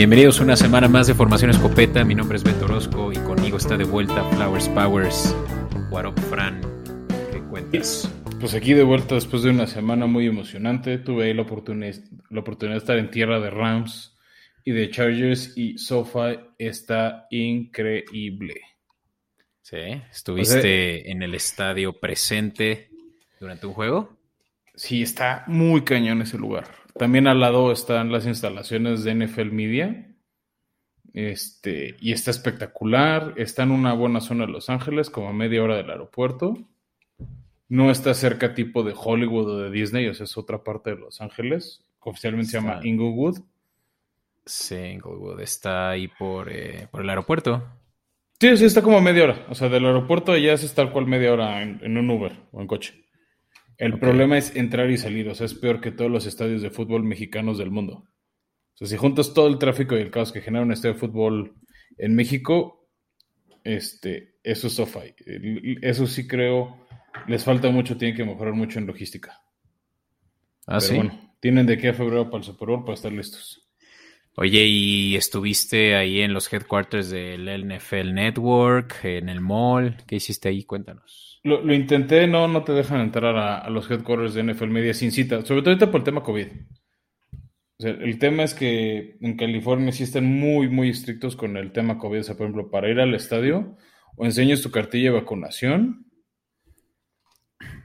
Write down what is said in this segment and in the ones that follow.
Bienvenidos a una semana más de Formación Escopeta. Mi nombre es Beto Orozco y conmigo está de vuelta Flowers Powers. Up, Fran? ¿Qué cuentas? Pues aquí de vuelta después de una semana muy emocionante. Tuve ahí la oportunidad, la oportunidad de estar en tierra de Rams y de Chargers y SoFi está increíble. Sí, ¿estuviste en el estadio presente durante un juego? Sí, está muy cañón ese lugar. También al lado están las instalaciones de NFL Media. Este, y está espectacular. Está en una buena zona de Los Ángeles, como a media hora del aeropuerto. No está cerca tipo de Hollywood o de Disney, o sea, es otra parte de Los Ángeles. Oficialmente se llama Inglewood. Sí, Inglewood. Está ahí por, eh, por el aeropuerto. Sí, sí, está como a media hora. O sea, del aeropuerto ya es tal cual media hora en un Uber o en coche. El problema es entrar y salir, o sea, es peor que todos los estadios de fútbol mexicanos del mundo. O sea, si juntas todo el tráfico y el caos que genera un estadio de fútbol en México, este, eso es SoFi. Eso sí creo, les falta mucho, tienen que mejorar mucho en logística. Ah, Pero bueno, tienen de aquí a febrero para el Super Bowl para estar listos. Oye, ¿y estuviste ahí en los headquarters del NFL Network, en el mall? ¿Qué hiciste ahí? Cuéntanos. Lo, intenté, no, no te dejan entrar a, los headquarters de NFL Media sin cita, sobre todo ahorita por el tema COVID. el tema es que en California sí están muy, muy estrictos con el tema COVID. O sea, por ejemplo, para ir al estadio, o enseñas tu cartilla de vacunación,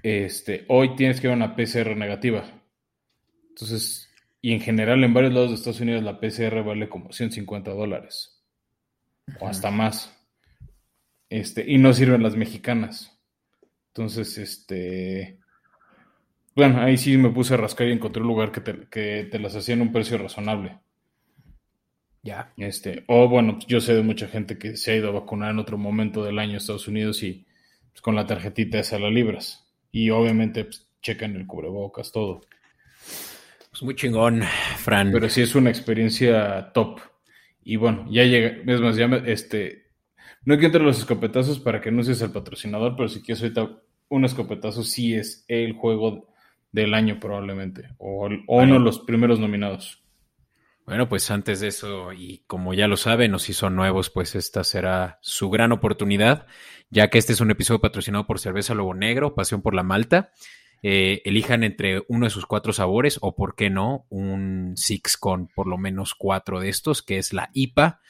este, hoy tienes que ir a una PCR negativa. Entonces, y en general en varios lados de Estados Unidos la PCR vale como 150 dólares. O hasta más. Este, y no sirven las mexicanas. Entonces, este. Bueno, ahí sí me puse a rascar y encontré un lugar que te, que te las hacía en un precio razonable. Ya. Este, o bueno, yo sé de mucha gente que se ha ido a vacunar en otro momento del año a Estados Unidos y pues, con la tarjetita esa la libras. Y obviamente pues, checan el cubrebocas, todo. Pues muy chingón, Fran. Pero sí es una experiencia top. Y bueno, ya llega, es más, ya me, este, no quiero los escopetazos para que no seas el patrocinador, pero si quieres ahorita un escopetazo sí es el juego del año probablemente, o, uno de los primeros nominados. Bueno, pues antes de eso, y como ya lo saben, o si son nuevos, pues esta será su gran oportunidad, ya que este es un episodio patrocinado por Cerveza Lobo Negro, Pasión por la Malta. Eh, elijan entre uno de sus cuatro sabores, o por qué no, un Six con por lo menos cuatro de estos, que es la IPA.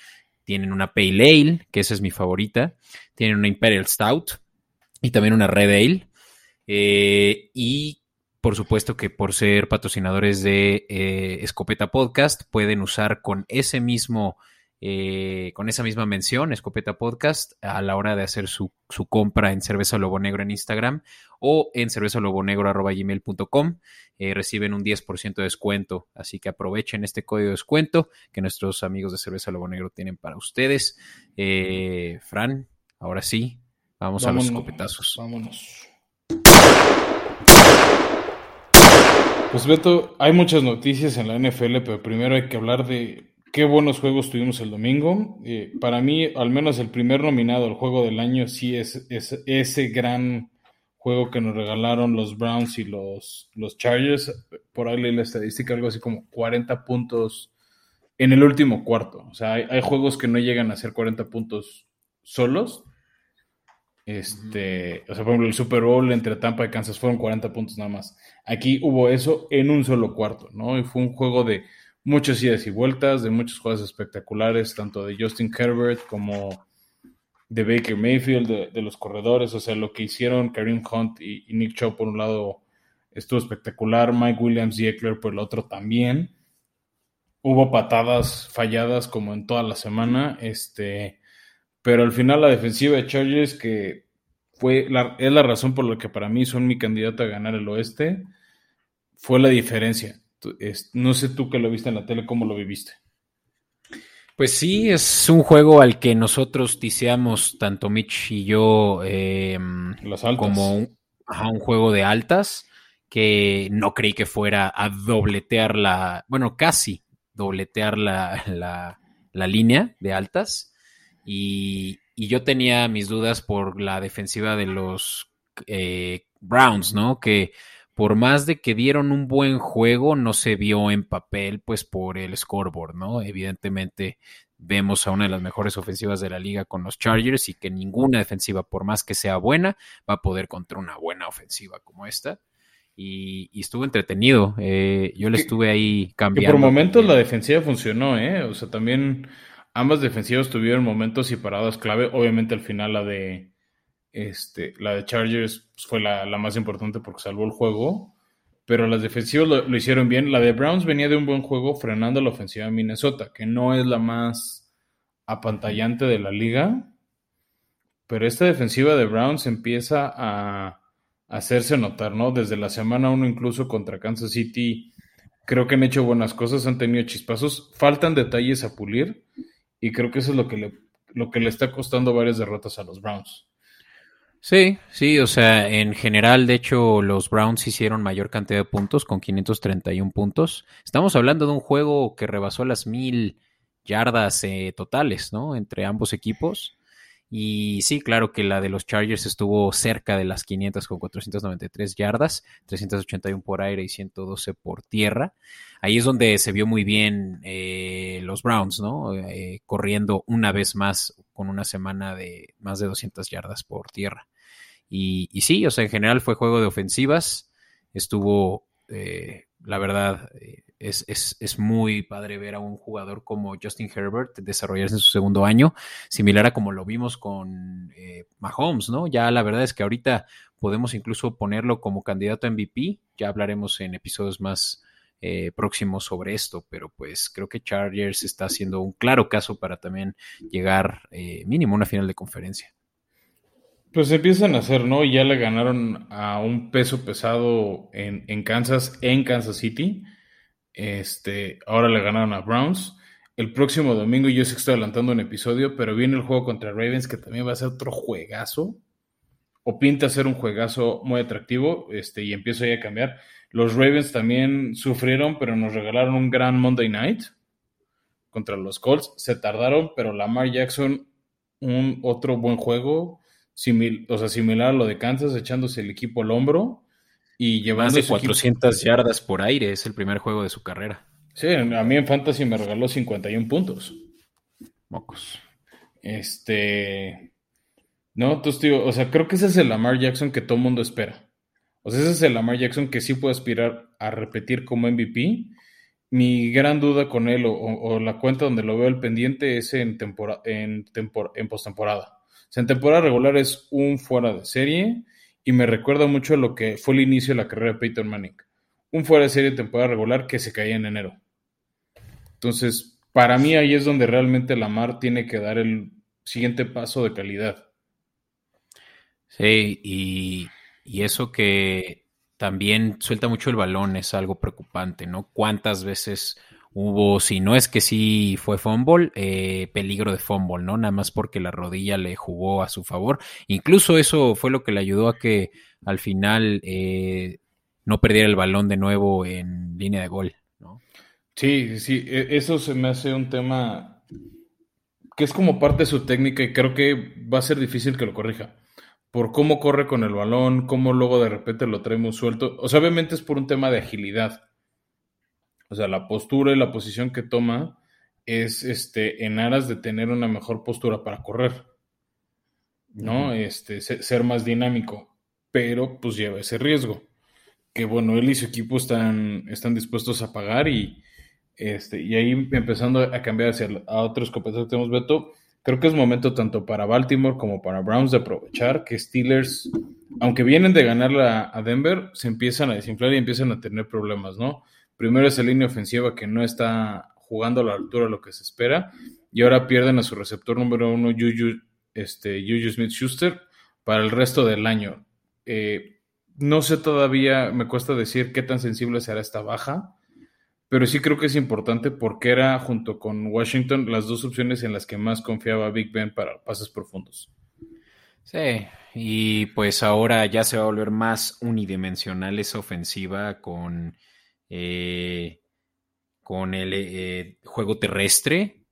Tienen una Pale Ale, que esa es mi favorita. Tienen una Imperial Stout, y también una Red Ale. Eh, y por supuesto que por ser patrocinadores de eh, Escopeta Podcast, pueden usar con ese mismo, eh, con esa misma mención, Escopeta Podcast, a la hora de hacer su, compra en Cerveza Lobo Negro en Instagram o en cervezalobonegro.gmail.com. Eh, reciben un 10% de descuento, así que aprovechen este código de descuento que nuestros amigos de Cerveza Lobo Negro tienen para ustedes. Fran, ahora sí, Vamos a los escopetazos. Vámonos. Pues Beto, hay muchas noticias en la NFL, pero primero hay que hablar de qué buenos juegos tuvimos el domingo. Eh, para mí, al menos el primer nominado al juego del año sí es, ese gran juego que nos regalaron los Browns y los, los Chargers. Por ahí leí la estadística, algo así como 40 puntos en el último cuarto. O sea, hay, hay juegos que no llegan a ser 40 puntos solos, este, o sea, por ejemplo, el Super Bowl entre Tampa y Kansas fueron 40 puntos nada más. Aquí hubo eso en un solo cuarto, ¿no? Y fue un juego de muchas idas y vueltas, de muchos juegos espectaculares, tanto de Justin Herbert como de Baker Mayfield, de, los corredores. O sea, lo que hicieron Kareem Hunt y, Nick Chubb por un lado estuvo espectacular, Mike Williams y Eckler por el otro también. Hubo patadas falladas como en toda la semana. Este pero al final la defensiva de Chargers, que fue la, es la razón por la que para mí son mi candidato a ganar el oeste, fue la diferencia. No sé tú que lo viste en la tele, ¿cómo lo viviste? Pues sí, es un juego al que nosotros tiseamos, tanto Mitch y yo, em, como un, un, juego de altas, que no creí que fuera a dobletear la, bueno, casi dobletear la, la, la línea de altas. Y, yo tenía mis dudas por la defensiva de los eh, Browns, ¿no? Que por más de que dieron un buen juego, no se vio en papel, pues por el scoreboard, ¿no? Evidentemente vemos a una de las mejores ofensivas de la liga con los Chargers y que ninguna defensiva, por más que sea buena, va a poder contra una buena ofensiva como esta. Y, estuvo entretenido. Eh, yo le estuve ahí cambiando. por momentos la defensiva funcionó, ¿eh? O sea, también ambas defensivas tuvieron momentos y paradas clave. Obviamente al final la de este, la de Chargers pues, fue la, más importante porque salvó el juego. Pero las defensivas lo, hicieron bien. La de Browns venía de un buen juego frenando la ofensiva de Minnesota, que no es la más apantallante de la liga. Pero esta defensiva de Browns empieza a hacerse notar, ¿no? Desde la semana 1 incluso contra Kansas City, creo que han hecho buenas cosas, han tenido chispazos, faltan detalles a pulir y creo que eso es lo que lo que le está costando varias derrotas a los Browns. Sí, sí, o sea, en general, de hecho, los Browns hicieron mayor cantidad de puntos con 531 puntos. Estamos hablando de un juego que rebasó las mil yardas eh, totales, ¿no? Entre ambos equipos. Y sí, claro que la de los Chargers estuvo cerca de las 500 con 493 yardas, 381 por aire y 112 por tierra. Ahí es donde se vio muy bien eh, los Browns, ¿no? Eh, corriendo una vez más con una semana de más de 200 yardas por tierra. Y, sí, o sea, en general fue juego de ofensivas. Estuvo, eh, la verdad, es, muy padre ver a un jugador como Justin Herbert desarrollarse en su segundo año, similar a como lo vimos con eh, Mahomes, ¿no? Ya la verdad es que ahorita podemos incluso ponerlo como candidato a MVP, ya hablaremos en episodios más eh, próximos sobre esto, pero pues creo que Chargers está haciendo un claro caso para también llegar eh, mínimo a una final de conferencia. Pues empiezan a hacer, ¿no? Ya le ganaron a un peso pesado en, en Kansas, en Kansas City. Este, ahora le ganaron a Browns. El próximo domingo, yo sé que estoy adelantando un episodio, pero viene el juego contra Ravens, que también va a ser otro juegazo. O pinta ser un juegazo muy atractivo, este, y empiezo ya a cambiar. Los Ravens también sufrieron, pero nos regalaron un gran Monday Night contra los Colts. Se tardaron, pero Lamar Jackson, un otro buen juego, o sea, similar a lo de Kansas, echándose el equipo al hombro y llevando Más de 400 yardas por aire, es el primer juego de su carrera. Sí, a mí en Fantasy me regaló 51 puntos. Mocos. Este. No, entonces, tío, o sea, creo que ese es el Lamar Jackson que todo el mundo espera. O sea, ese es el Lamar Jackson que sí puede aspirar a repetir como MVP. Mi gran duda con él o, la cuenta donde lo veo el pendiente es en, tempora, en, en postemporada. O sea, en temporada regular es un fuera de serie y me recuerda mucho lo que fue el inicio de la carrera de Peyton Manning. Un fuera de serie de temporada regular que se caía en enero. Entonces, para mí ahí es donde realmente Lamar tiene que dar el siguiente paso de calidad. Sí, y, y eso que también suelta mucho el balón es algo preocupante, ¿no? ¿Cuántas veces hubo, si no es que sí fue fumble, eh, peligro de fumble, ¿no? Nada más porque la rodilla le jugó a su favor. Incluso eso fue lo que le ayudó a que al final eh, no perdiera el balón de nuevo en línea de gol, ¿no? Sí, sí, e, eso se me hace un tema que es como parte de su técnica y creo que va a ser difícil que lo corrija. Por cómo corre con el balón, cómo luego de repente lo traemos suelto. O sea, obviamente es por un tema de agilidad o sea, la postura y la posición que toma es este, en aras de tener una mejor postura para correr, ¿no? Este, ser más dinámico, pero pues lleva ese riesgo. Que bueno, él y su equipo están, están dispuestos a pagar y, este, y ahí empezando a cambiar hacia a otros competidores que tenemos, Beto, creo que es momento tanto para Baltimore como para Browns de aprovechar que Steelers, aunque vienen de ganar a Denver, se empiezan a desinflar y empiezan a tener problemas, ¿no? Primero esa línea ofensiva que no está jugando a la altura de lo que se espera. Y ahora pierden a su receptor número uno, Juju, este, Smith Schuster, para el resto del año. Eh, no sé todavía, me cuesta decir qué tan sensible será esta baja, pero sí creo que es importante porque era, junto con Washington, las dos opciones en las que más confiaba Big Ben para pases profundos. Sí, y pues ahora ya se va a volver más unidimensional esa ofensiva con eh, con el eh, juego terrestre,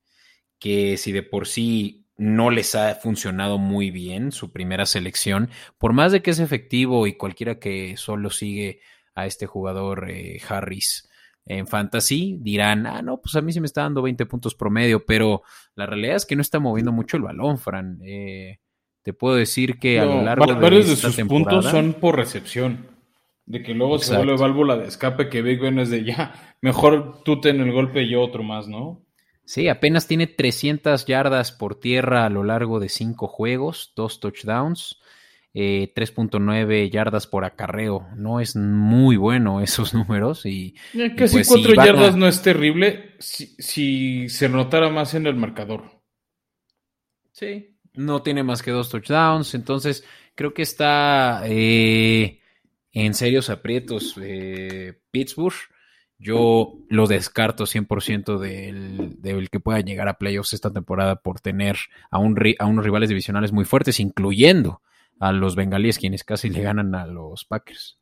que si de por sí no les ha funcionado muy bien su primera selección, por más de que es efectivo y cualquiera que solo sigue a este jugador eh, Harris en fantasy, dirán, ah, no, pues a mí sí me está dando 20 puntos promedio, pero la realidad es que no está moviendo mucho el balón, Fran. Eh, te puedo decir que a lo largo de varios de sus puntos son por recepción. De que luego se vuelve válvula de escape que Big Ben es de ya, mejor tú ten el golpe y yo otro más, ¿no? Sí, apenas tiene 300 yardas por tierra a lo largo de cinco juegos, dos touchdowns, 3.9 eh, yardas por acarreo. No es muy bueno esos números. Y, Casi pues, 4 yardas no es terrible si, se notara más en el marcador. Sí, no tiene más que dos touchdowns, entonces creo que está eh, en serios aprietos eh, Pittsburgh. Yo lo descarto 100% del, del, que pueda llegar a playoffs esta temporada por tener a, un, a unos rivales divisionales muy fuertes, incluyendo a los bengalíes, quienes casi le ganan a los Packers.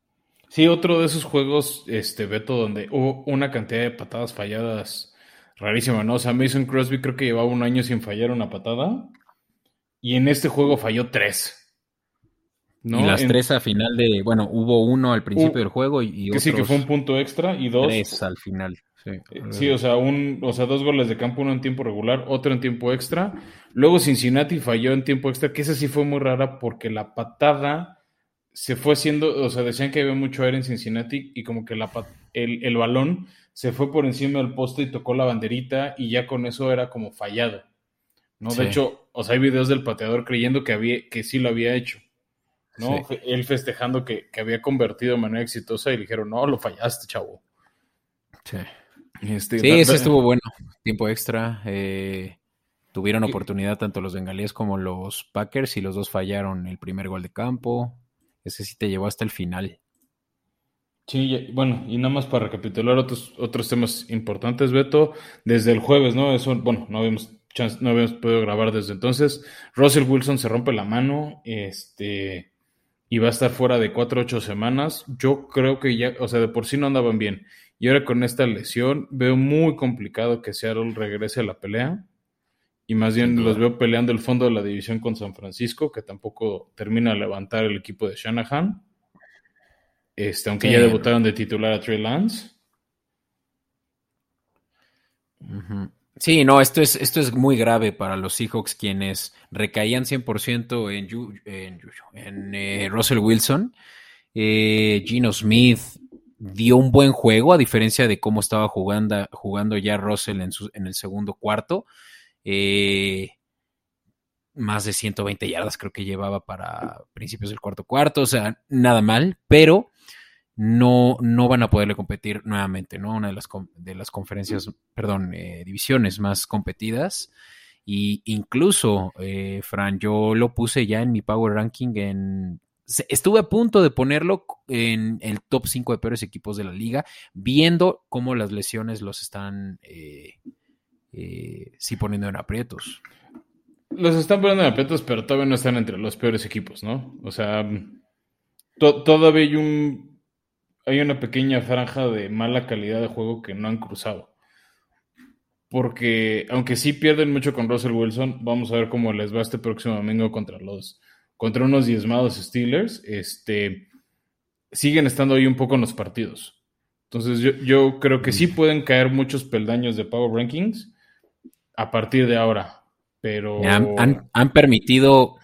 Sí, otro de esos juegos, este Beto, donde hubo una cantidad de patadas falladas rarísima, ¿no? O sea, Mason Crosby creo que llevaba un año sin fallar una patada y en este juego falló tres. Y las tres a final de, bueno, hubo uno al principio del juego y, que sí que fue un punto extra y dos tres al final. Sí. o sea, un, o sea, dos goles de campo, uno en tiempo regular, otro en tiempo extra. Luego Cincinnati falló en tiempo extra, que esa sí fue muy rara porque la patada se fue haciendo, o sea, decían que había mucho aire en Cincinnati y como que la, el, el balón se fue por encima del poste y tocó la banderita y ya con eso era como fallado. ¿no? De hecho, o sea, hay videos del pateador creyendo que, había, que sí lo había hecho. ¿No? Él festejando que, había convertido de manera exitosa y dijeron, no, lo fallaste, chavo. Sí, este, sí ese estuvo bueno. Tiempo extra. Eh, tuvieron oportunidad tanto los bengalíes como los Packers y los dos fallaron el primer gol de campo. Ese sí te llevó hasta el final. Sí, bueno, y nada más para recapitular otros, otros temas importantes, Beto, desde el jueves, ¿no? Eso, bueno, no habíamos, no habíamos podido grabar desde entonces. Russell Wilson se rompe la mano, este, y va a estar fuera de cuatro o ocho semanas. Yo creo que ya, o sea, de por sí no andaban bien. Y ahora con esta lesión veo muy complicado que Seattle regrese a la pelea. Y más bien los veo peleando el fondo de la división con San Francisco, que tampoco termina de levantar el equipo de Shanahan. Este, aunque ya debutaron de titular a Trey Lance. Sí, no, esto es, esto es muy grave para los Seahawks, quienes recaían 100% en, en, en eh, Russell Wilson. Eh, Gino Smith dio un buen juego, a diferencia de cómo estaba jugando, jugando ya Russell en, en el segundo cuarto. Eh, más de 120 yardas creo que llevaba para principios del cuarto cuarto, o sea, nada mal, pero no, no van a poderle competir nuevamente, ¿no? Una de las, de las conferencias, perdón, eh, divisiones más competidas. Y incluso, eh, Fran, yo lo puse ya en mi Power Ranking en... Estuve a punto de ponerlo en el top 5 de peores equipos de la liga, viendo cómo las lesiones los están eh, sí poniendo en aprietos. Los están poniendo en aprietos, pero todavía no están entre los peores equipos, ¿no? O sea, todavía hay un hay una pequeña franja de mala calidad de juego que no han cruzado. Porque aunque sí pierden mucho con Russell Wilson, vamos a ver cómo les va este próximo domingo contra los contra unos diezmados Steelers. Este siguen estando ahí un poco en los partidos. Entonces yo, yo creo que sí mm. pueden caer muchos peldaños de Power Rankings a partir de ahora. Pero han, han, permitido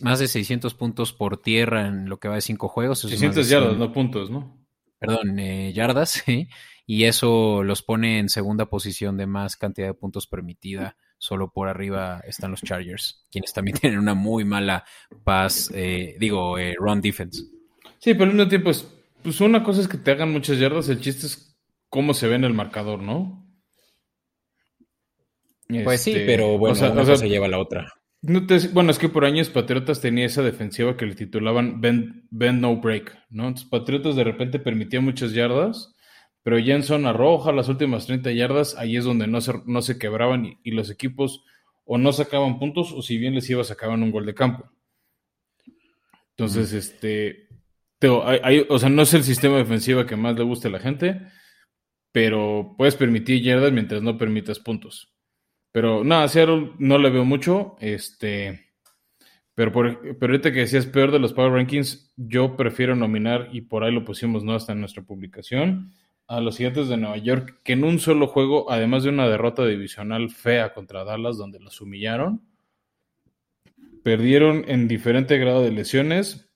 más de 600 puntos por tierra en lo que va de cinco juegos. 600 yardas, no puntos, ¿no? Perdón, eh, yardas, y eso los pone en segunda posición de más cantidad de puntos permitida. Solo por arriba están los Chargers, quienes también tienen una muy mala pass, eh, digo, eh, run defense. Sí, pero al mismo tiempo, pues una cosa es que te hagan muchas yardas, el chiste es cómo se ve en el marcador, ¿no? Pues sí, este, pero bueno, o una cosa lleva a la otra bueno, es que por años Patriotas tenía esa defensiva que le titulaban Bend, No Break, ¿no? Entonces Patriotas de repente permitía muchas yardas, pero ya en zona roja, las últimas 30 yardas, ahí es donde no se, no se quebraban y, los equipos o no sacaban puntos o si bien les iba sacaban un gol de campo. Entonces, este, o sea, no es el sistema defensivo que más le guste a la gente, pero puedes permitir yardas mientras no permitas puntos. Pero nada, Seattle no le veo mucho. Este, Pero, por, pero ahorita que decías peor de los Power Rankings, yo prefiero nominar, y por ahí lo pusimos, ¿no? Hasta en nuestra publicación, a los Gigantes de Nueva York, que en un solo juego, además de una derrota divisional fea contra Dallas, donde los humillaron, perdieron en diferente grado de lesiones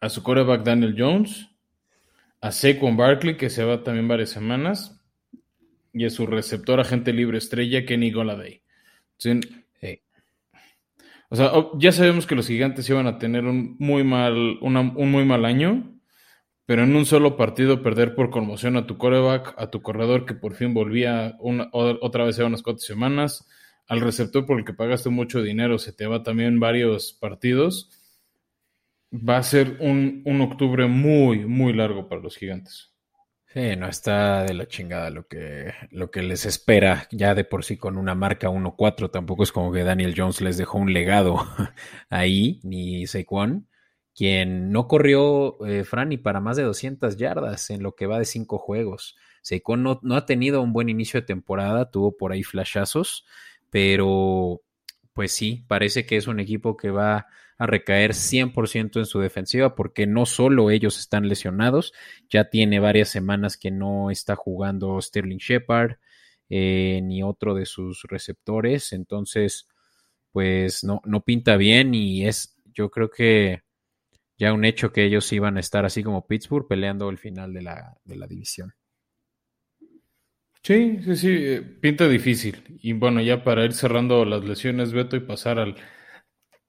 a su quarterback Daniel Jones, a Saquon Barkley, que se va también varias semanas, y a su receptor agente libre estrella, Kenny Goladay. O sea, ya sabemos que los gigantes iban a tener un muy mal, un muy mal año, pero en un solo partido perder por conmoción a tu coreback, a tu corredor que por fin volvía otra vez a unas cuatro semanas, al receptor por el que pagaste mucho dinero, se te va también varios partidos. Va a ser un, un octubre muy, muy largo para los gigantes. Sí, no está de la chingada lo que, lo que les espera ya de por sí con una marca 1-4. Tampoco es como que Daniel Jones les dejó un legado ahí, ni Saquon, quien no corrió, eh, Fran, ni para más de 200 yardas en lo que va de cinco juegos. Saquon no, no ha tenido un buen inicio de temporada, tuvo por ahí flashazos, pero pues sí, parece que es un equipo que va a recaer 100% en su defensiva porque no solo ellos están lesionados, ya tiene varias semanas que no está jugando Sterling Shepard eh, ni otro de sus receptores, entonces pues no, no pinta bien y es yo creo que ya un hecho que ellos iban a estar así como Pittsburgh peleando el final de la, de la división. Sí, sí, sí, eh, pinta difícil. Y bueno, ya para ir cerrando las lesiones, Beto, y pasar al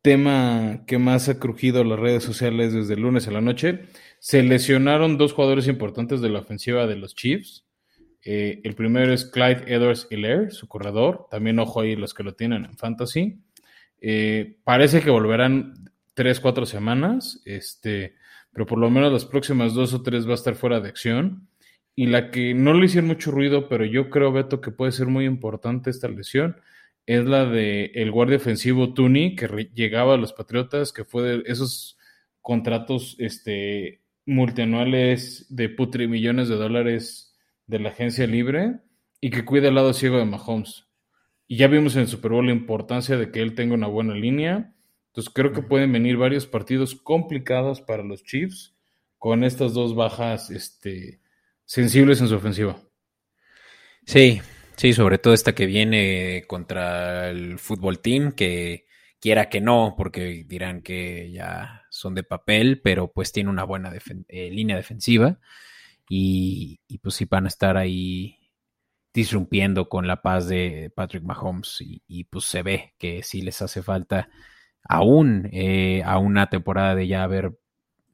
tema que más ha crujido las redes sociales desde el lunes a la noche. Se lesionaron dos jugadores importantes de la ofensiva de los Chiefs. Eh, el primero es Clyde Edwards Hilaire, su corredor. También ojo ahí los que lo tienen en Fantasy. Eh, parece que volverán tres, cuatro semanas. Este, pero por lo menos las próximas dos o tres va a estar fuera de acción. Y la que no le hicieron mucho ruido, pero yo creo, Beto, que puede ser muy importante esta lesión, es la de el guardia ofensivo Tuni, que llegaba a los Patriotas, que fue de esos contratos este, multianuales de putri millones de dólares de la agencia libre y que cuida el lado ciego de Mahomes. Y ya vimos en el Super Bowl la importancia de que él tenga una buena línea. Entonces creo que pueden venir varios partidos complicados para los Chiefs con estas dos bajas este, sensibles en su ofensiva. Sí, Sí, sobre todo esta que viene contra el fútbol team, que quiera que no, porque dirán que ya son de papel, pero pues tiene una buena eh, línea defensiva y, pues sí van a estar ahí disrumpiendo con la paz de Patrick Mahomes y, pues se ve que sí les hace falta aún eh, a una temporada de ya haber,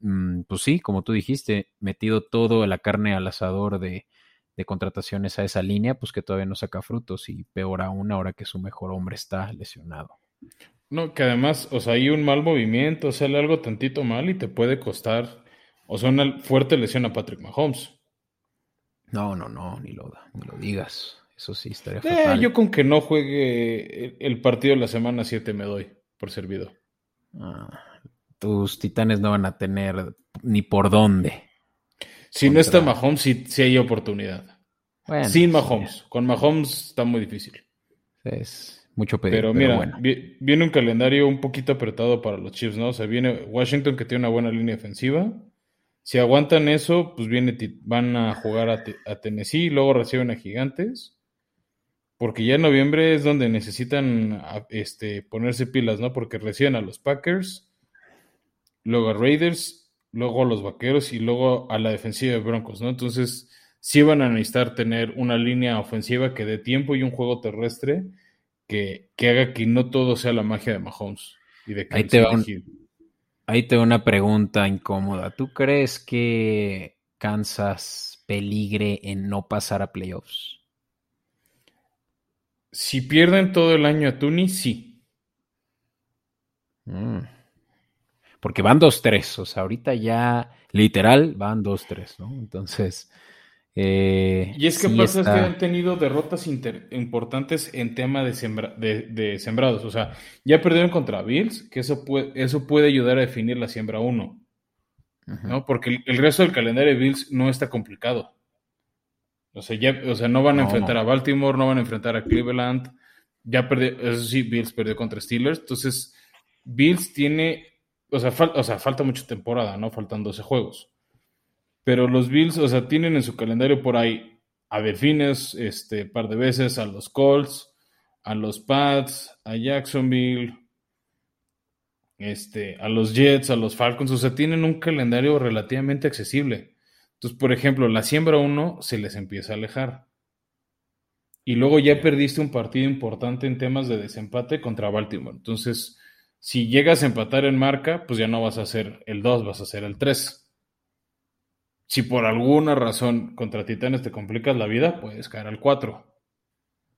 mm, pues sí, como tú dijiste, metido todo la carne al asador de de contrataciones a esa línea, pues que todavía no saca frutos y peor aún ahora que su mejor hombre está lesionado. No, que además, o sea, hay un mal movimiento, sale algo tantito mal y te puede costar, o sea, una fuerte lesión a Patrick Mahomes. No, no, no, ni lo, ni lo digas. Eso sí estaría eh, fatal. Yo con que no juegue el partido de la semana 7 me doy por servido. Ah, tus titanes no van a tener ni por dónde. Si no está Mahomes, sí, hay oportunidad. Sin Mahomes. Con Mahomes está muy difícil. Es mucho pedir. Pero, mira, viene un calendario un poquito apretado para los Chiefs, ¿no? O sea, viene Washington que tiene una buena línea defensiva. Si aguantan eso, pues viene, van a jugar a, Tennessee y luego reciben a Gigantes. Porque ya en noviembre es donde necesitan este, ponerse pilas, ¿no? Porque reciben a los Packers, luego a Raiders luego a los vaqueros y luego a la defensiva de Broncos, ¿no? Entonces, sí van a necesitar tener una línea ofensiva que dé tiempo y un juego terrestre que, haga que no todo sea la magia de Mahomes y de ahí te, va ahí te va una pregunta incómoda. ¿Tú crees que Kansas peligre en no pasar a playoffs? Si pierden todo el año a Tuni, sí. Mm. Porque van 2-3, o sea, ahorita ya literal van 2-3, ¿no? Entonces... Eh, y es que pasa que han tenido derrotas importantes en tema de, sembrados. O sea, ya perdieron contra Bills, que eso puede, eso puede ayudar a definir la siembra 1. ¿no? Porque el, resto del calendario de Bills no está complicado. O sea, ya, o sea no van a enfrentar a Baltimore, no van a enfrentar a Cleveland. Ya perdió, eso sí, Bills perdió contra Steelers. Entonces, Bills tiene, o sea, o sea, falta mucha temporada, ¿no? Faltan 12 juegos. Pero los Bills, o sea, tienen en su calendario por ahí a Delfines, este, par de veces, a los Colts, a los Pats, a Jacksonville, este, a los Jets, a los Falcons, o sea, tienen un calendario relativamente accesible. Entonces, por ejemplo, la siembra 1 se les empieza a alejar. Y luego ya perdiste un partido importante en temas de desempate contra Baltimore. Entonces, si llegas a empatar en marca, pues ya no vas a ser el 2, vas a ser el 3. Si por alguna razón contra Titanes te complicas la vida, puedes caer al 4.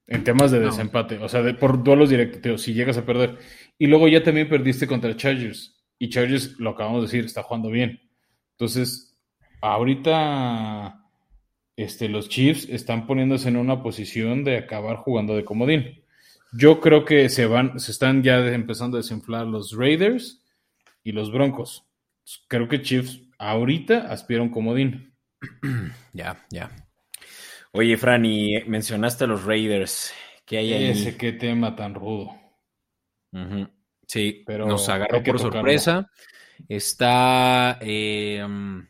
En temas de desempate, o sea, por duelos directos, si llegas a perder. Y luego ya también perdiste contra Chargers. Y Chargers, lo acabamos de decir, está jugando bien. Entonces, ahorita este, los Chiefs están poniéndose en una posición de acabar jugando de comodín. Yo creo que se van, se están ya empezando a desinflar los Raiders y los Broncos. Creo que Chiefs ahorita aspira a un comodín. Ya, ya. Oye, Fran, y mencionaste a los Raiders. ¿Qué hay ahí? Ese qué tema tan rudo. Sí, pero nos agarró por sorpresa. Está, em,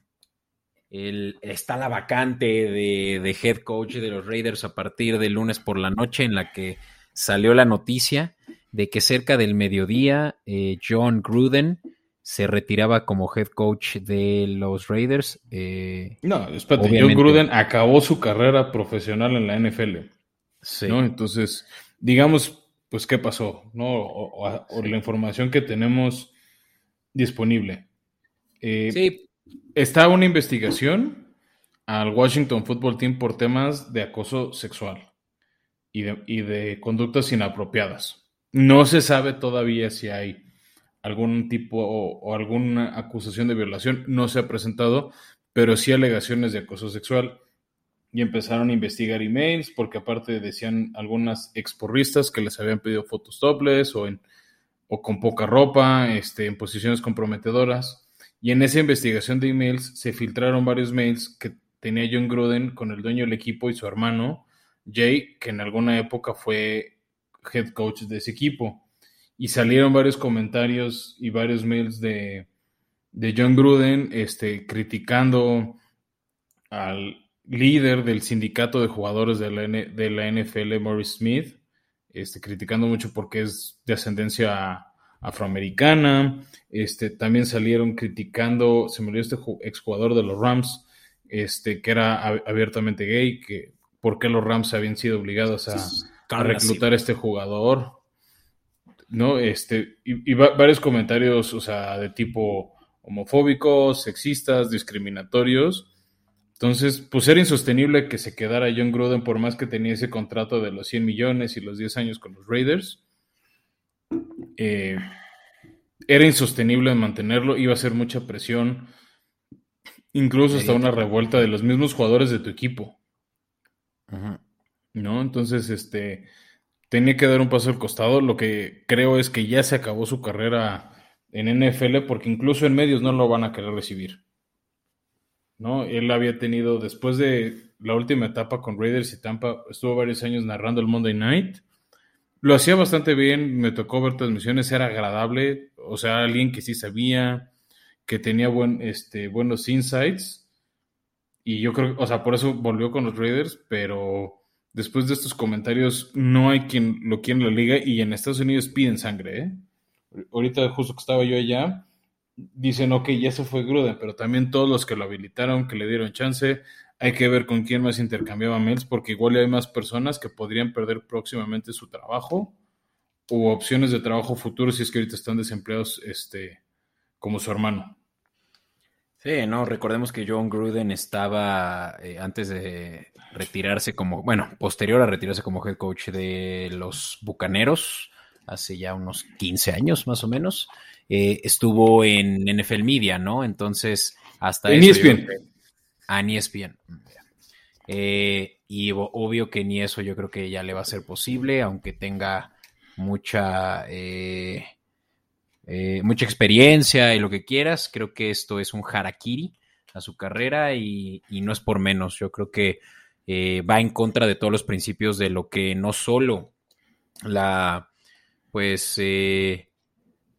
está la vacante de, head coach de los Raiders a partir del lunes por la noche, en la que salió la noticia de que cerca del mediodía eh, John Gruden se retiraba como head coach de los Raiders. Eh, no, espérate, John Gruden acabó su carrera profesional en la NFL. Sí. Entonces, digamos, pues, ¿qué pasó? ¿No? O, la información que tenemos disponible. Eh, sí. Está una investigación al Washington Football Team por temas de acoso sexual y de, y de conductas inapropiadas. No se sabe todavía si hay algún tipo o, alguna acusación de violación no se ha presentado, pero sí alegaciones de acoso sexual. Y empezaron a investigar emails, porque aparte decían algunas exporristas que les habían pedido fotos topless o, en, o con poca ropa, este, en posiciones comprometedoras. Y en esa investigación de emails se filtraron varios mails que tenía John Gruden con el dueño del equipo y su hermano, Jay, que en alguna época fue head coach de ese equipo y salieron varios comentarios y varios mails de, John Gruden este, criticando al líder del sindicato de jugadores de la, de la NFL, Morris Smith, este, criticando mucho porque es de ascendencia afroamericana. Este, también salieron criticando, se me olvidó este exjugador de los Rams, este, que era abiertamente gay, que por qué los Rams habían sido obligados a, a reclutar a este jugador. ¿no? Este, y, varios comentarios, o sea, de tipo homofóbicos, sexistas, discriminatorios. Entonces, pues era insostenible que se quedara John Gruden por más que tenía ese contrato de los 100 millones y los 10 años con los Raiders. Eh, era insostenible mantenerlo, iba a ser mucha presión, incluso hasta una revuelta de los mismos jugadores de tu equipo. ¿No? Entonces, este, tenía que dar un paso al costado. Lo que creo es que ya se acabó su carrera en NFL porque incluso en medios no lo van a querer recibir. ¿No? Él había tenido, después de la última etapa con Raiders y Tampa, estuvo varios años narrando el Monday Night. Lo hacía bastante bien, me tocó ver transmisiones, era agradable, o sea, alguien que sí sabía, que tenía buen, este, buenos insights. Y yo creo, o sea, por eso volvió con los Raiders, pero después de estos comentarios, no hay quien lo quiera en la liga y en Estados Unidos piden sangre. ¿eh? Ahorita, justo que estaba yo allá, dicen, ok, ya se fue Gruden, pero también todos los que lo habilitaron, que le dieron chance, hay que ver con quién más intercambiaba mails, porque igual hay más personas que podrían perder próximamente su trabajo u opciones de trabajo futuro si es que ahorita están desempleados este, como su hermano. Sí, no, recordemos que John Gruden estaba eh, antes de retirarse como, bueno, posterior a retirarse como head coach de los Bucaneros, hace ya unos 15 años más o menos, eh, estuvo en NFL Media, ¿no? Entonces, hasta... En ESPN. Ah, en ESPN. Eh, y obvio que ni eso yo creo que ya le va a ser posible, aunque tenga mucha... Eh, mucha experiencia y lo que quieras. Creo que esto es un harakiri a su carrera y, no es por menos. Yo creo que eh, va en contra de todos los principios de lo que no solo la, pues, eh,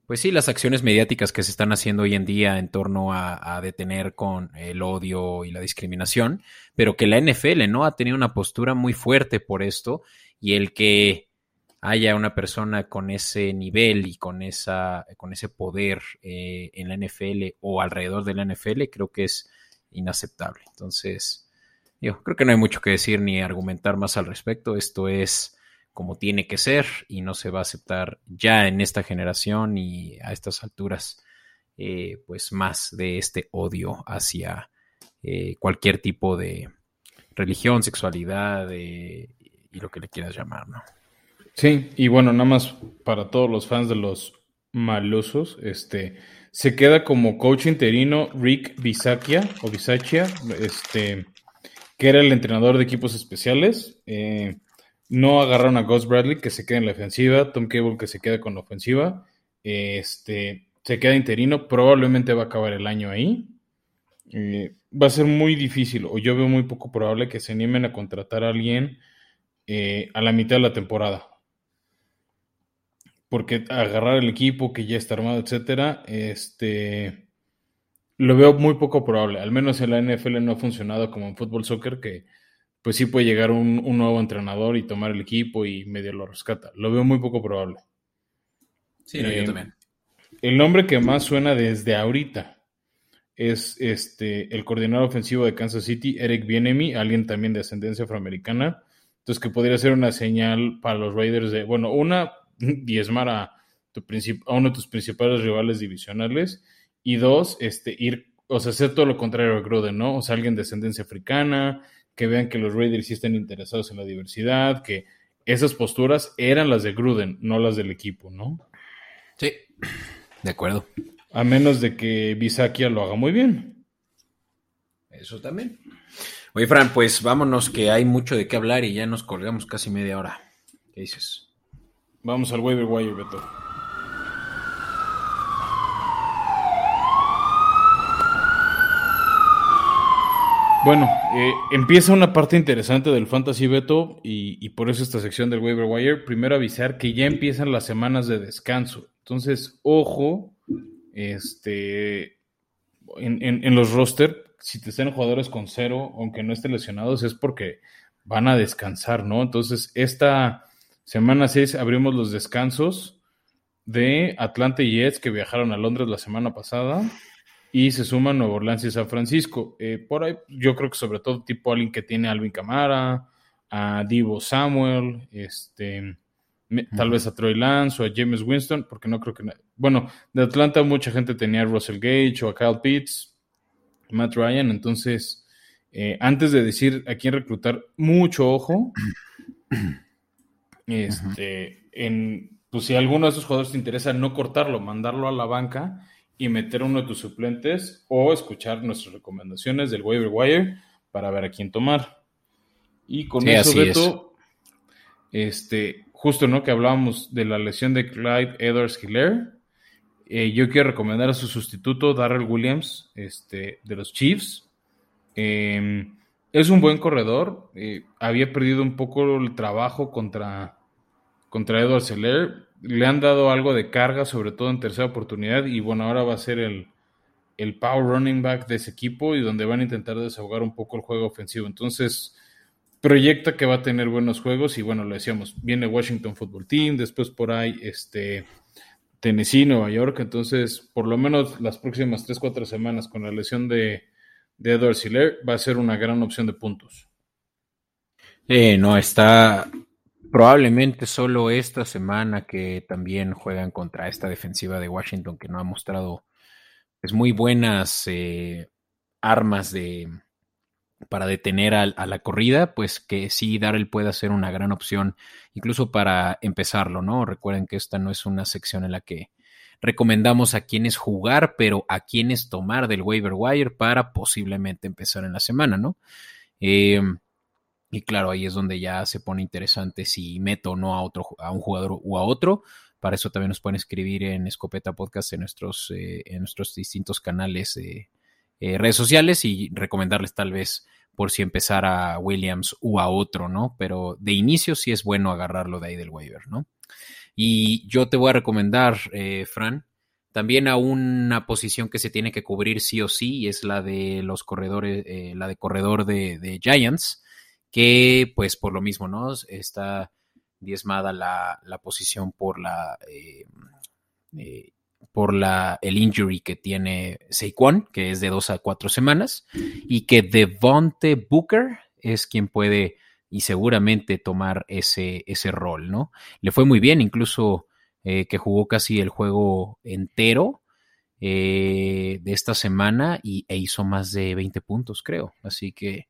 pues sí, las acciones mediáticas que se están haciendo hoy en día en torno a, detener con el odio y la discriminación, pero que la NFL no ha tenido una postura muy fuerte por esto y el que haya una persona con ese nivel y con, esa, con ese poder eh, en la NFL o alrededor de la NFL, creo que es inaceptable. Entonces, yo creo que no hay mucho que decir ni argumentar más al respecto. Esto es como tiene que ser y no se va a aceptar ya en esta generación y a estas alturas, eh, pues más de este odio hacia eh, cualquier tipo de religión, sexualidad y lo que le quieras llamar, ¿no? Sí, y bueno, nada más para todos los fans de los malosos, este, se queda como coach interino Rick Bisaccia o Bisaccia, este, que era el entrenador de equipos especiales. Eh, no agarraron a Gus Bradley, que se queda en la ofensiva, Tom Cable, que se queda con la ofensiva. Este, se queda interino, probablemente va a acabar el año ahí. Eh, va a ser muy difícil, o yo veo muy poco probable que se animen a contratar a alguien eh, a la mitad de la temporada porque agarrar el equipo que ya está armado, etcétera, este lo veo muy poco probable. Al menos en la NFL no ha funcionado como en fútbol soccer, que pues sí puede llegar un, nuevo entrenador y tomar el equipo y medio lo rescata. Lo veo muy poco probable. Sí, yo eh, también. El nombre que más suena desde ahorita es este el coordinador ofensivo de Kansas City, Eric Bienemy, alguien también de ascendencia afroamericana. Entonces, que podría ser una señal para los Raiders de, bueno, una, diezmar a, tu a uno de tus principales rivales divisionales. Y dos, este, ir, o sea, hacer todo lo contrario a Gruden, ¿no? O sea, alguien de ascendencia africana, que vean que los Raiders sí están interesados en la diversidad, que esas posturas eran las de Gruden, no las del equipo, ¿no? Sí, de acuerdo. A menos de que Bisakia lo haga muy bien. Eso también. Oye, Fran, pues vámonos que hay mucho de qué hablar y ya nos colgamos casi media hora. ¿Qué dices? Vamos al waiver wire, Beto. Bueno, eh, empieza una parte interesante del Fantasy Beto y, por eso esta sección del waiver wire. Primero avisar que ya empiezan las semanas de descanso. Entonces, ojo, este, en, en los roster, si te están jugadores con cero, aunque no estén lesionados, es porque van a descansar, ¿no? Entonces, esta Semana 6 abrimos los descansos de Atlanta y Jets que viajaron a Londres la semana pasada y se suman Nueva Orleans y San Francisco. Eh, por ahí yo creo que sobre todo tipo alguien que tiene a Alvin Camara, a Divo Samuel, este, tal vez a Troy Lance o a James Winston, porque no creo que... Bueno, de Atlanta mucha gente tenía a Russell Gage o a Kyle Pitts, Matt Ryan, entonces eh, antes de decir a quién reclutar, mucho ojo. Este, en, pues si alguno de esos jugadores te interesa, no cortarlo, mandarlo a la banca y meter uno de tus suplentes o escuchar nuestras recomendaciones del waiver wire para ver a quién tomar. Y con eso, Beto, este, justo no que hablábamos de la lesión de Clyde Edwards Hiller, eh, yo quiero recomendar a su sustituto, Darrell Williams, este, de los Chiefs. Em, es un buen corredor. Eh, había perdido un poco el trabajo contra contra Edward Seller. Le han dado algo de carga, sobre todo en tercera oportunidad, y bueno, ahora va a ser el, el power running back de ese equipo y donde van a intentar desahogar un poco el juego ofensivo. Entonces, proyecta que va a tener buenos juegos y bueno, lo decíamos, viene Washington Football Team, después por ahí este Tennessee, Nueva York, entonces por lo menos las próximas 3-4 semanas con la lesión de, de Edward Siller va a ser una gran opción de puntos. Eh, no, está Probablemente solo esta semana que también juegan contra esta defensiva de Washington que no ha mostrado pues, muy buenas eh, armas de, para detener a, la corrida, pues que sí, Darrell puede ser una gran opción, incluso para empezarlo, ¿no? Recuerden que esta no es una sección en la que recomendamos a quienes jugar, pero a quienes tomar del waiver wire para posiblemente empezar en la semana, ¿no? Eh, y claro, ahí es donde ya se pone interesante si meto o no a otro, a un jugador o a otro. Para eso también nos pueden escribir en Escopeta Podcast en nuestros, eh, en nuestros distintos canales de eh, redes sociales y recomendarles tal vez por si empezar a Williams o a otro, ¿no? Pero de inicio sí es bueno agarrarlo de ahí del waiver, ¿no? Y yo te voy a recomendar, eh, Fran, también a una posición que se tiene que cubrir sí o sí, y es la de los corredores, la de corredor de, Giants, que pues por lo mismo, ¿no? Está diezmada la, posición por la eh, eh, por la, el injury que tiene Saquon, que es de dos a cuatro semanas, y que Devonte Booker es quien puede y seguramente tomar ese, ese rol, ¿no? Le fue muy bien, incluso eh, que jugó casi el juego entero de esta semana y, e hizo más de 20 puntos, creo. Así que,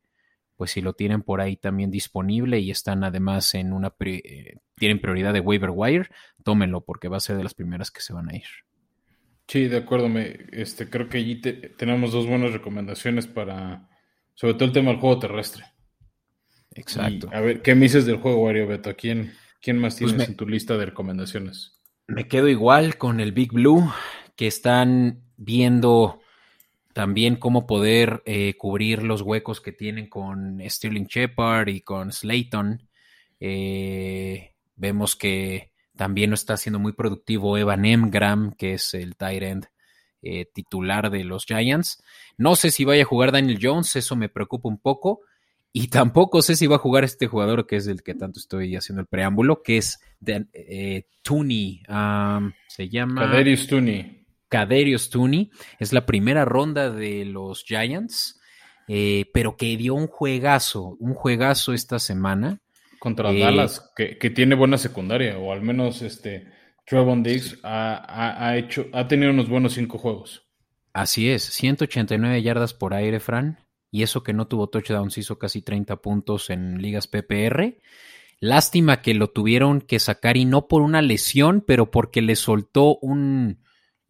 pues si lo tienen por ahí también disponible y están además en una, eh, tienen prioridad de waiver wire, tómenlo porque va a ser de las primeras que se van a ir. Sí, de acuerdo. Me, este, creo que allí tenemos dos buenas recomendaciones para, sobre todo el tema del juego terrestre. Exacto. a ver, ¿qué me dices del juego, Wario Beto? ¿Quién, quién más pues tienes en tu lista de recomendaciones? Me quedo igual con el Big Blue, que están viendo también cómo poder eh, cubrir los huecos que tienen con Sterling Shepard y con Slayton. Eh, vemos que también no está siendo muy productivo Evan Emgram, que es el tight end eh, titular de los Giants. No sé si vaya a jugar Daniel Jones, eso me preocupa un poco. Y tampoco sé si va a jugar este jugador que es el que tanto estoy haciendo el preámbulo, que es de, eh, Tooney. se llama. Caderius Tooney. Caderius Tooney. Es la primera ronda de los Giants, eh, pero que dio un juegazo, un juegazo esta semana. Contra Dallas, que, tiene buena secundaria, o al menos este. Trevon Diggs ha, hecho, ha tenido unos buenos cinco juegos. Así es, 189 yardas por aire, Fran y eso que no tuvo touchdowns hizo casi 30 puntos en ligas PPR. Lástima que lo tuvieron que sacar y no por una lesión, pero porque le soltó un...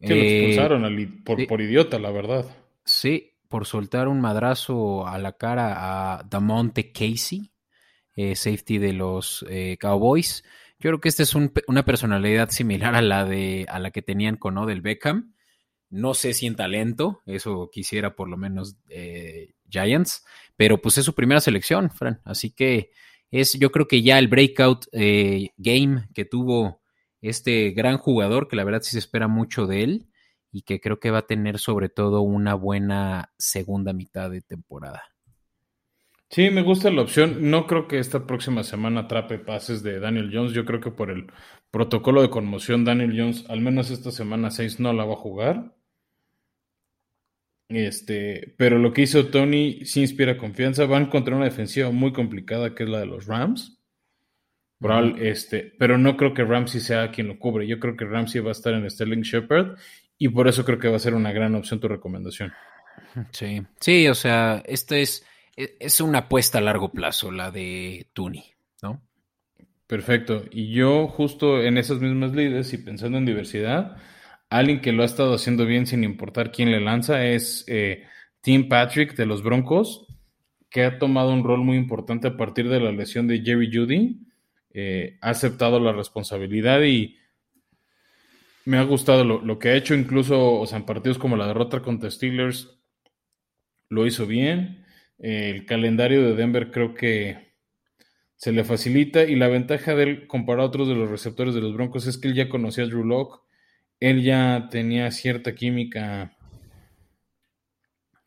Que lo eh, expulsaron por, idiota, la verdad. Sí, por soltar un madrazo a la cara a Damonte Casey, eh, safety de los eh, Cowboys. Yo creo que esta es una personalidad similar a la, de, a la que tenían con Odell Beckham. No sé si en talento, eso quisiera por lo menos Giants, pero pues es su primera selección, Fran. Así que es, yo creo que ya el breakout game que tuvo este gran jugador, que la verdad sí se espera mucho de él y que creo que va a tener sobre todo una buena segunda mitad de temporada. Sí, me gusta la opción. No creo que esta próxima semana atrape pases de Daniel Jones. Yo creo que por el protocolo de conmoción, Daniel Jones, al menos esta semana 6 no la va a jugar. Este, pero lo que hizo Tony sí inspira confianza. Van contra una defensiva muy complicada que es la de los Rams. Este, pero no creo que Ramsey sea quien lo cubre. Yo creo que Ramsey va a estar en Sterling Shepard y por eso creo que va a ser una gran opción tu recomendación. Sí, sí, o sea, esto es, e, es una apuesta a largo plazo, la de Tony, ¿no? Perfecto. Y yo justo en esas mismas líderes y pensando en diversidad, alguien que lo ha estado haciendo bien sin importar quién le lanza es eh, Tim Patrick de los Broncos, que ha tomado un rol muy importante a partir de la lesión de Jerry Judy. Eh, ha aceptado la responsabilidad y me ha gustado lo, que ha hecho, incluso o sea, en partidos como la derrota contra Steelers, lo hizo bien. Eh, el calendario de Denver creo que se le facilita y la ventaja de él comparado a otros de los receptores de los Broncos es que él ya conocía a Drew Locke. Él ya tenía cierta química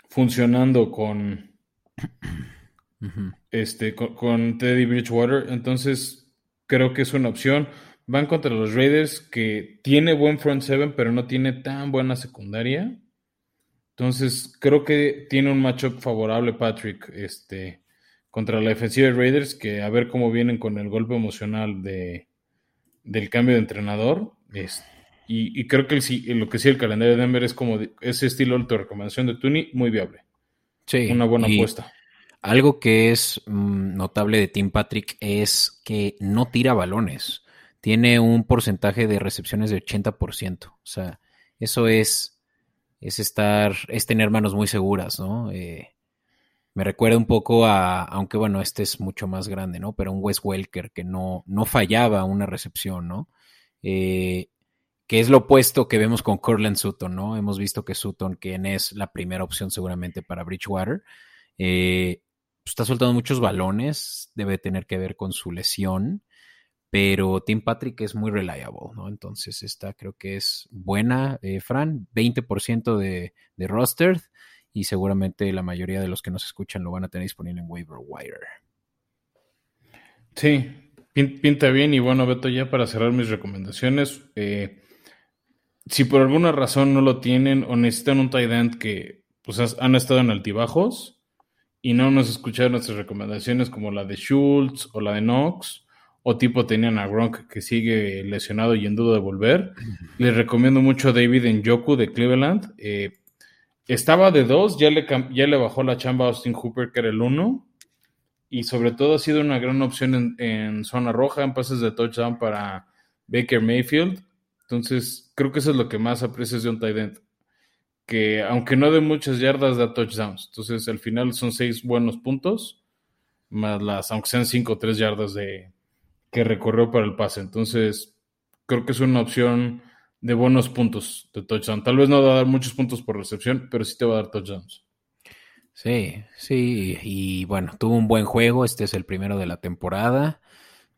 funcionando con este con, Teddy Bridgewater, entonces creo que es una opción. Van contra los Raiders que tiene buen front seven, pero no tiene tan buena secundaria. Entonces, creo que tiene un matchup favorable Patrick este, contra la defensiva de Raiders, que a ver cómo vienen con el golpe emocional de, del cambio de entrenador. Este, y, creo que lo que sí el calendario de Denver es como ese estilo de recomendación de Tuni, muy viable. Sí. Una buena apuesta. Algo que es mm, notable de Tim Patrick es que no tira balones. Tiene un porcentaje de recepciones de 80%. O sea, eso es, es estar, es tener manos muy seguras, ¿no? Eh, me recuerda un poco a, aunque bueno, este es mucho más grande, ¿no? Pero un Wes Welker que no, no fallaba una recepción, ¿no? Eh, que es lo opuesto que vemos con Cortland Sutton, ¿no? Hemos visto que Sutton, quien es la primera opción seguramente para Bridgewater, eh, está soltando muchos balones, debe tener que ver con su lesión, pero Tim Patrick es muy reliable, ¿no? Entonces esta creo que es buena, eh, Fran, 20% de, de roster y seguramente la mayoría de los que nos escuchan lo van a tener disponible en waiver wire. Sí, pinta bien y bueno, Beto, ya para cerrar mis recomendaciones, eh, si por alguna razón no lo tienen o necesitan un tight end que pues han estado en altibajos y no nos escucharon nuestras recomendaciones como la de Schultz o la de Knox o tipo tenían a Gronk que sigue lesionado y en duda de volver, les recomiendo mucho a David Njoku de Cleveland. Eh, estaba de dos, ya le, ya le bajó la chamba a Austin Hooper, que era el uno. Y sobre todo ha sido una gran opción en, zona roja, en pases de touchdown para Baker Mayfield. Entonces, creo que eso es lo que más aprecias de un tight end. Que aunque no de muchas yardas, da touchdowns. Entonces, al final son seis buenos puntos, más las, aunque sean cinco o tres yardas de que recorrió para el pase. Entonces, creo que es una opción de buenos puntos de touchdown. Tal vez no va a dar muchos puntos por recepción, pero sí te va a dar touchdowns. Sí, sí, y bueno, tuvo un buen juego, este es el primero de la temporada.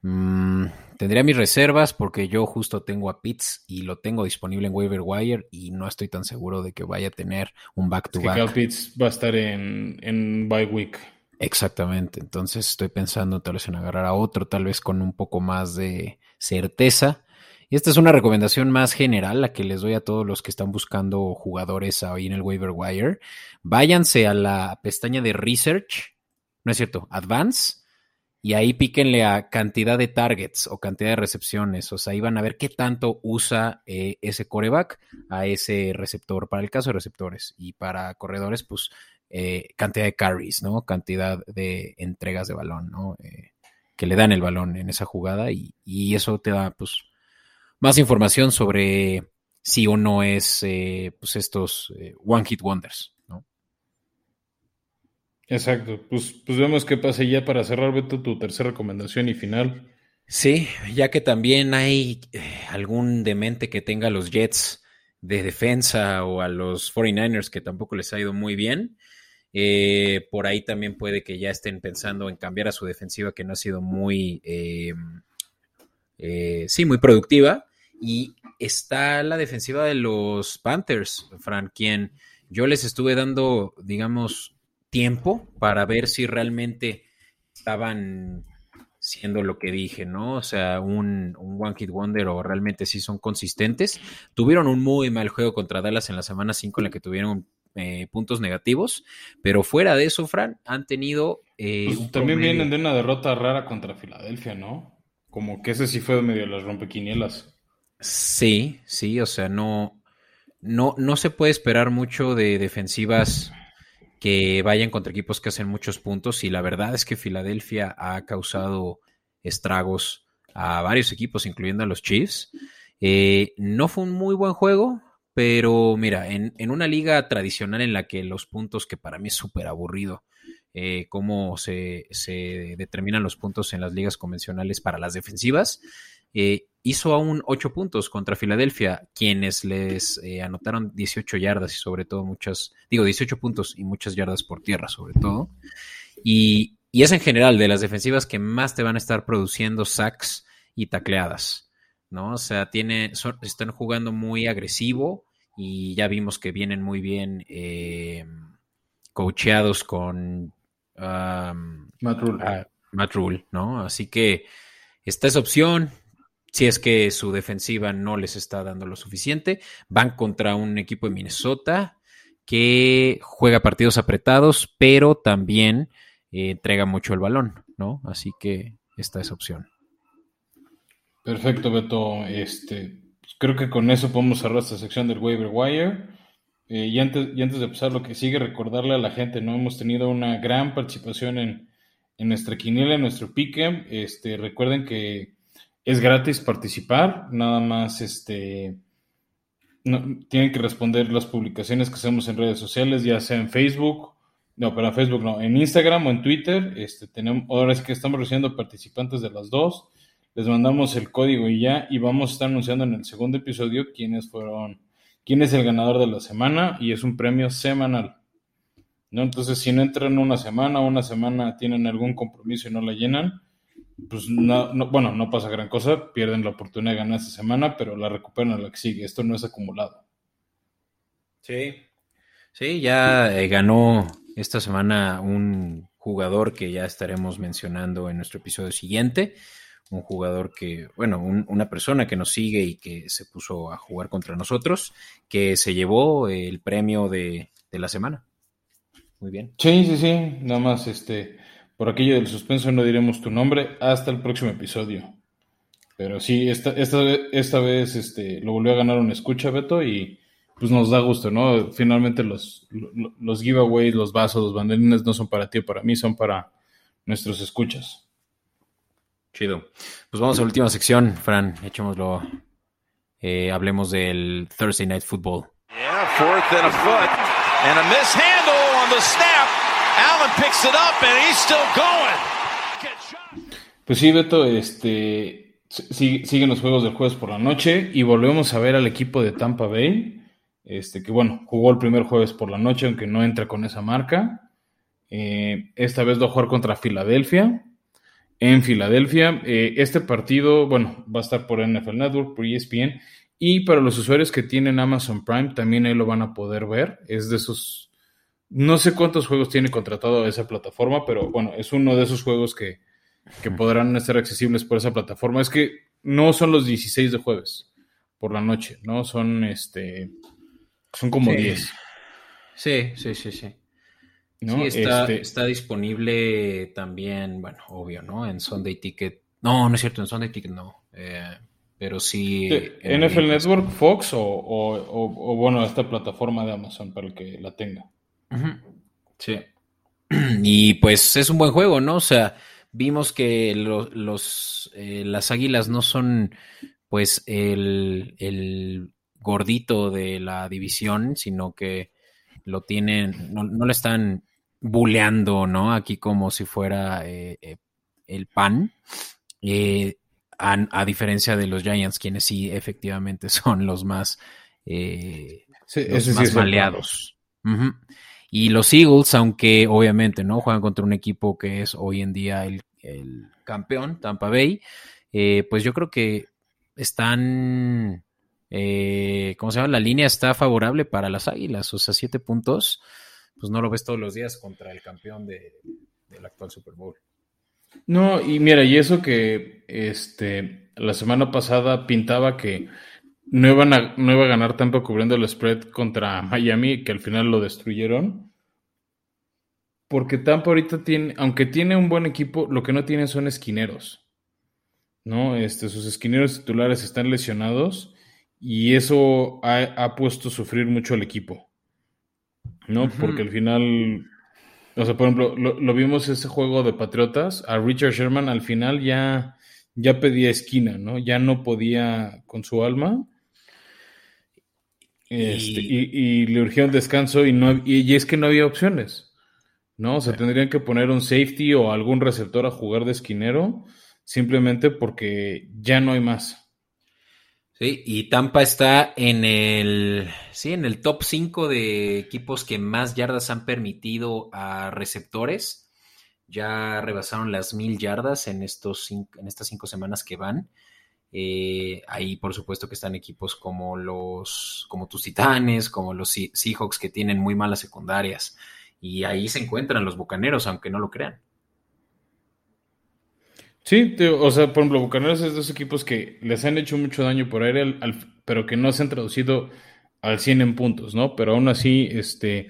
Mm, tendría mis reservas porque yo justo tengo a Pitts y lo tengo disponible en waiver wire y no estoy tan seguro de que vaya a tener un back to back. Pitts va a estar en, en bye week. Exactamente, entonces estoy pensando tal vez en agarrar a otro, tal vez con un poco más de certeza. Y esta es una recomendación más general, la que les doy a todos los que están buscando jugadores ahí en el waiver wire. Váyanse a la pestaña de Research, no es cierto, Advance, y ahí píquenle a cantidad de targets o cantidad de recepciones. O sea, ahí van a ver qué tanto usa eh, ese coreback a ese receptor. Para el caso de receptores y para corredores, pues eh, cantidad de carries, ¿no? Cantidad de entregas de balón, ¿no? Eh, que le dan el balón en esa jugada y, y eso te da, pues, más información sobre si o no es eh, pues estos One Hit Wonders. Exacto, pues, pues vemos qué pasa ya para cerrar, Beto, tu tercera recomendación y final. Sí, ya que también hay eh, algún demente que tenga los Jets de defensa o a los 49ers que tampoco les ha ido muy bien. por ahí también puede que ya estén pensando en cambiar a su defensiva que no ha sido muy, sí, muy productiva. Y está la defensiva de los Panthers, Fran, quien yo les estuve dando, digamos, tiempo para ver si realmente estaban siendo lo que dije, ¿no? O sea, un, One Kid Wonder o realmente sí son consistentes. Tuvieron un muy mal juego contra Dallas en la semana 5 en la que tuvieron eh, puntos negativos, pero fuera de eso, Fran, han tenido... Eh, pues también vienen de una derrota rara contra Filadelfia, ¿no? Como que ese sí fue medio de las rompequinielas. Sí, sí, o sea, no, no, no se puede esperar mucho de defensivas que vayan contra equipos que hacen muchos puntos y la verdad es que Filadelfia ha causado estragos a varios equipos, incluyendo a los Chiefs. Eh, no fue un muy buen juego, pero mira, en, una liga tradicional en la que los puntos, que para mí es súper aburrido, eh, cómo se, se, determinan los puntos en las ligas convencionales para las defensivas, eh, hizo aún 8 puntos contra Filadelfia, quienes les eh, anotaron 18 yardas y sobre todo muchas, digo 18 puntos y muchas yardas por tierra sobre todo. Y, es en general de las defensivas que más te van a estar produciendo sacks y tacleadas, ¿no? O sea, tiene, están jugando muy agresivo y ya vimos que vienen muy bien eh, coacheados con Matt Rule, ¿no? Así que esta es opción, si es que su defensiva no les está dando lo suficiente. Van contra un equipo de Minnesota que juega partidos apretados, pero también eh, entrega mucho el balón, ¿no? Así que esta es opción. Perfecto, Beto. Este, creo que con eso podemos cerrar esta sección del waiver wire. Eh, y, antes, y antes de empezar, lo que sigue, recordarle a la gente, ¿no? Hemos tenido una gran participación en, en nuestra quiniela, en nuestro pique. Este, recuerden que es gratis participar, nada más este, tienen que responder las publicaciones que hacemos en redes sociales, ya sea en Facebook, no, pero en Facebook no, en Instagram o en Twitter. Este, tenemos, ahora es que estamos recibiendo participantes de las dos. Les mandamos el código y ya, y vamos a estar anunciando en el segundo episodio quiénes fueron, quién es el ganador de la semana, y es un premio semanal. ¿no? Entonces, si no entran una semana, una semana tienen algún compromiso y no la llenan, pues no, bueno, no pasa gran cosa, pierden la oportunidad de ganar esta semana, pero la recuperan a la que sigue. Esto no es acumulado. Sí, sí, ya eh, ganó esta semana un jugador que ya estaremos mencionando en nuestro episodio siguiente. Un jugador que, bueno, una persona que nos sigue y que se puso a jugar contra nosotros, que se llevó el premio de, de la semana. Muy bien. Sí, sí, sí. Nada más, este, por aquello del suspenso no diremos tu nombre hasta el próximo episodio. Pero sí, esta, esta, esta vez este, lo volvió a ganar un escucha, Beto, y pues nos da gusto, ¿no? Finalmente los, los giveaways, los vasos, los banderines no son para ti o para mí, son para nuestros escuchas. Chido. Pues vamos a la última sección, Fran, echémoslo. Eh, hablemos del Thursday Night Football. Yeah, fourth and a foot, and a mishandle on the snap. Allen picks it up and he's still going. Pues sí, Beto, este, siguen los juegos del jueves por la noche y volvemos a ver al equipo de Tampa Bay, este, que bueno, jugó el primer jueves por la noche, aunque no entra con esa marca. Eh, esta vez va a jugar contra Filadelfia. En Filadelfia, eh, este partido, bueno, va a estar por NFL Network, por ESPN, y para los usuarios que tienen Amazon Prime, también ahí lo van a poder ver. Es de esos no sé cuántos juegos tiene contratado esa plataforma, pero bueno, es uno de esos juegos que, podrán estar accesibles por esa plataforma. Es que no son los 16 de jueves por la noche, ¿no? Son este. Son como 10. Sí, sí, sí, sí. ¿No? está, este está, disponible también, bueno, obvio, ¿no? En Sunday Ticket. No, no es cierto, en Sunday Ticket no. Eh, pero sí. NFL Network, Fox o, o, bueno, esta plataforma de Amazon para el que la tenga. Sí. Y pues es un buen juego, ¿no? O sea, vimos que los, eh, las águilas no son pues el, gordito de la división, sino que lo tienen, no, no le están buleando, ¿no? Aquí como si fuera eh, eh, el pan. A, diferencia de los Giants, quienes sí efectivamente son los más, los más maleados. Y los Eagles, aunque obviamente no juegan contra un equipo que es hoy en día el, campeón, Tampa Bay, eh, pues yo creo que están, eh, ¿cómo se llama? La línea está favorable para las Águilas, o sea, siete puntos, pues no lo ves todos los días contra el campeón de, del actual Super Bowl. No, y mira, y eso que este la semana pasada pintaba que no, iban a, no iba a ganar tanto cubriendo el spread contra Miami, que al final lo destruyeron. Porque Tampa ahorita tiene, aunque tiene un buen equipo, lo que no tiene son esquineros. ¿No? Este, sus esquineros titulares están lesionados y eso ha, puesto a sufrir mucho al equipo. ¿No? Porque al final, o sea, por ejemplo, lo, vimos ese juego de Patriotas, a Richard Sherman al final ya, ya pedía esquina, ¿no? Ya no podía con su alma este, y, le urgieron descanso y, no, y, es que no había opciones. ¿no? O sea, tendrían que poner un safety o algún receptor a jugar de esquinero simplemente porque ya no hay más. Sí, y Tampa está en el, sí, en el top 5 de equipos que más yardas han permitido a receptores. Ya rebasaron las mil yardas en, estos en estas cinco semanas que van. Eh, ahí, por supuesto, que están equipos como los, como tus Titanes, como los Seahawks, que tienen muy malas secundarias. Y ahí se encuentran los Bucaneros, aunque no lo crean. Sí, o sea, por ejemplo, Bucaneros es de esos equipos que les han hecho mucho daño por aire, pero que no se han traducido al 100 en puntos, ¿no? Pero aún así, este,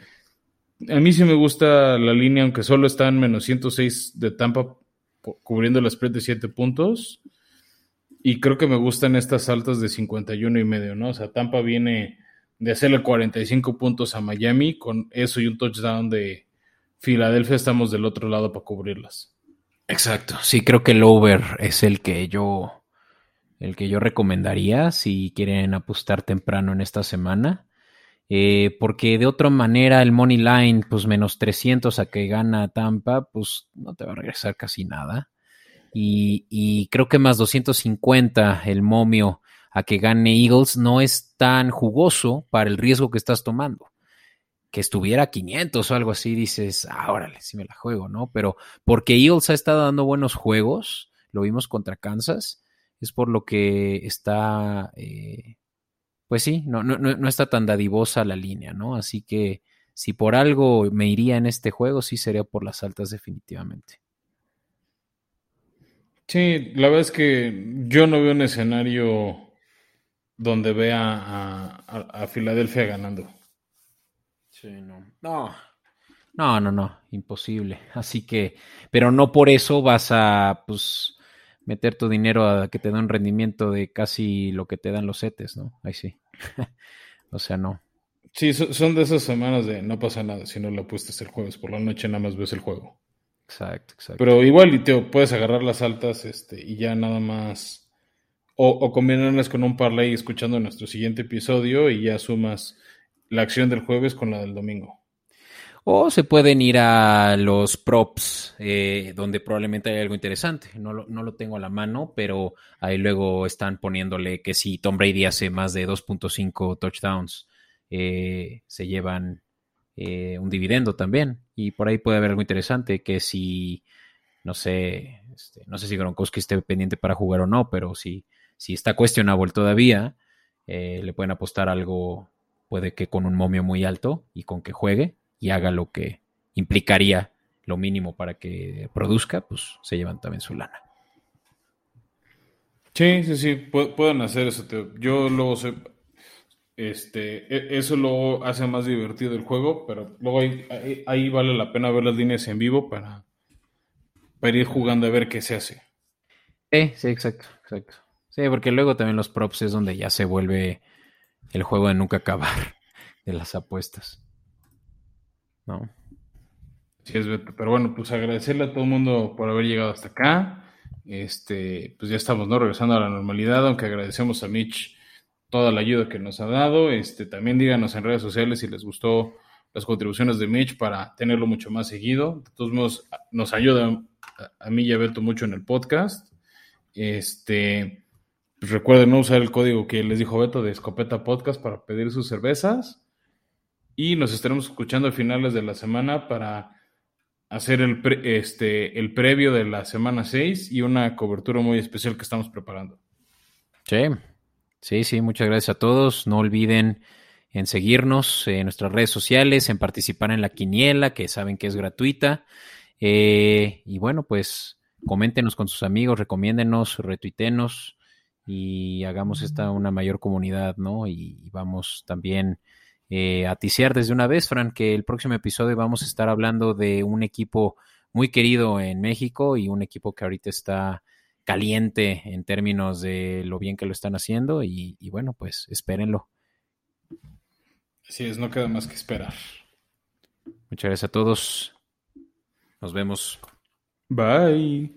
a mí sí me gusta la línea, aunque solo están menos 106 de Tampa cubriendo la spread de 7 puntos. Y creo que me gustan estas altas de 51 y medio, ¿no? O sea, Tampa viene de hacerle 45 puntos a Miami, con eso y un touchdown de Filadelfia estamos del otro lado para cubrirlas. Exacto, sí, creo que el over es el que yo, el que yo recomendaría si quieren apostar temprano en esta semana. Eh, porque de otra manera el money line, pues menos 300 a que gana Tampa, pues no te va a regresar casi nada. Y, creo que más 250 el momio a que gane Eagles no es tan jugoso para el riesgo que estás tomando. Que estuviera 500 o algo así, dices, ah, órale, sí me la juego, ¿no? Pero porque Eagles ha estado dando buenos juegos, lo vimos contra Kansas, es por lo que está, eh, pues sí, no, no, no está tan dadivosa la línea, ¿no? Así que si por algo me iría en este juego, sí sería por las altas definitivamente. Sí, la verdad es que yo no veo un escenario donde vea a, Filadelfia ganando. Sí, no. No. No, no, no, imposible. Así que, pero no por eso vas a, pues, meter tu dinero a que te dé un rendimiento de casi lo que te dan los setes, ¿no? Ahí sí. o sea, no. Sí, son de esas semanas de no pasa nada si no lo apuestas el jueves por la noche, nada más ves el juego. Exacto, exacto. Pero igual, y te puedes agarrar las altas este, y ya nada más. O, o combinarlas con un parlay escuchando nuestro siguiente episodio y ya sumas la acción del jueves con la del domingo. O se pueden ir a los props, eh, donde probablemente hay algo interesante. No lo, no lo, tengo a la mano, pero ahí luego están poniéndole que si Tom Brady hace más de 2.5 touchdowns, eh, se llevan eh, un dividendo también. Y por ahí puede haber algo interesante, que si, no sé, este, no sé si Gronkowski esté pendiente para jugar o no, pero si, si está cuestionable todavía, eh, le pueden apostar algo, puede que con un momio muy alto y con que juegue y haga lo que implicaría lo mínimo para que produzca, pues se llevan también su lana. Sí, sí, sí, pueden hacer eso. Yo luego sé, este, e, eso lo hace más divertido el juego, pero luego ahí, vale la pena ver las líneas en vivo para, para, ir jugando a ver qué se hace. Sí, sí, exacto, exacto. Sí, porque luego también los props es donde ya se vuelve el juego de nunca acabar de las apuestas. ¿No? Sí, es Pero bueno, pues agradecerle a todo el mundo por haber llegado hasta acá. Este, pues ya estamos, ¿no? Regresando a la normalidad, aunque agradecemos a Mitch toda la ayuda que nos ha dado. Este, también díganos en redes sociales si les gustó las contribuciones de Mitch para tenerlo mucho más seguido. De todos modos, nos ayuda a, mí y a Beto mucho en el podcast. Este, pues recuerden no usar el código que les dijo Beto de Escopeta Podcast para pedir sus cervezas. Y nos estaremos escuchando a finales de la semana para hacer el, este, el previo de la semana 6 y una cobertura muy especial que estamos preparando. Sí, Sí, sí, muchas gracias a todos. No olviden en seguirnos en nuestras redes sociales, en participar en la quiniela, que saben que es gratuita. Eh, y bueno, pues coméntenos con sus amigos, recomiéndenos, retuitenos y hagamos esta una mayor comunidad, ¿no? Y, vamos también eh, a ticiar desde una vez, Fran, que el próximo episodio vamos a estar hablando de un equipo muy querido en México y un equipo que ahorita está caliente en términos de lo bien que lo están haciendo y, bueno, pues espérenlo. Así es, no queda más que esperar. Muchas gracias a todos. Nos vemos. Bye.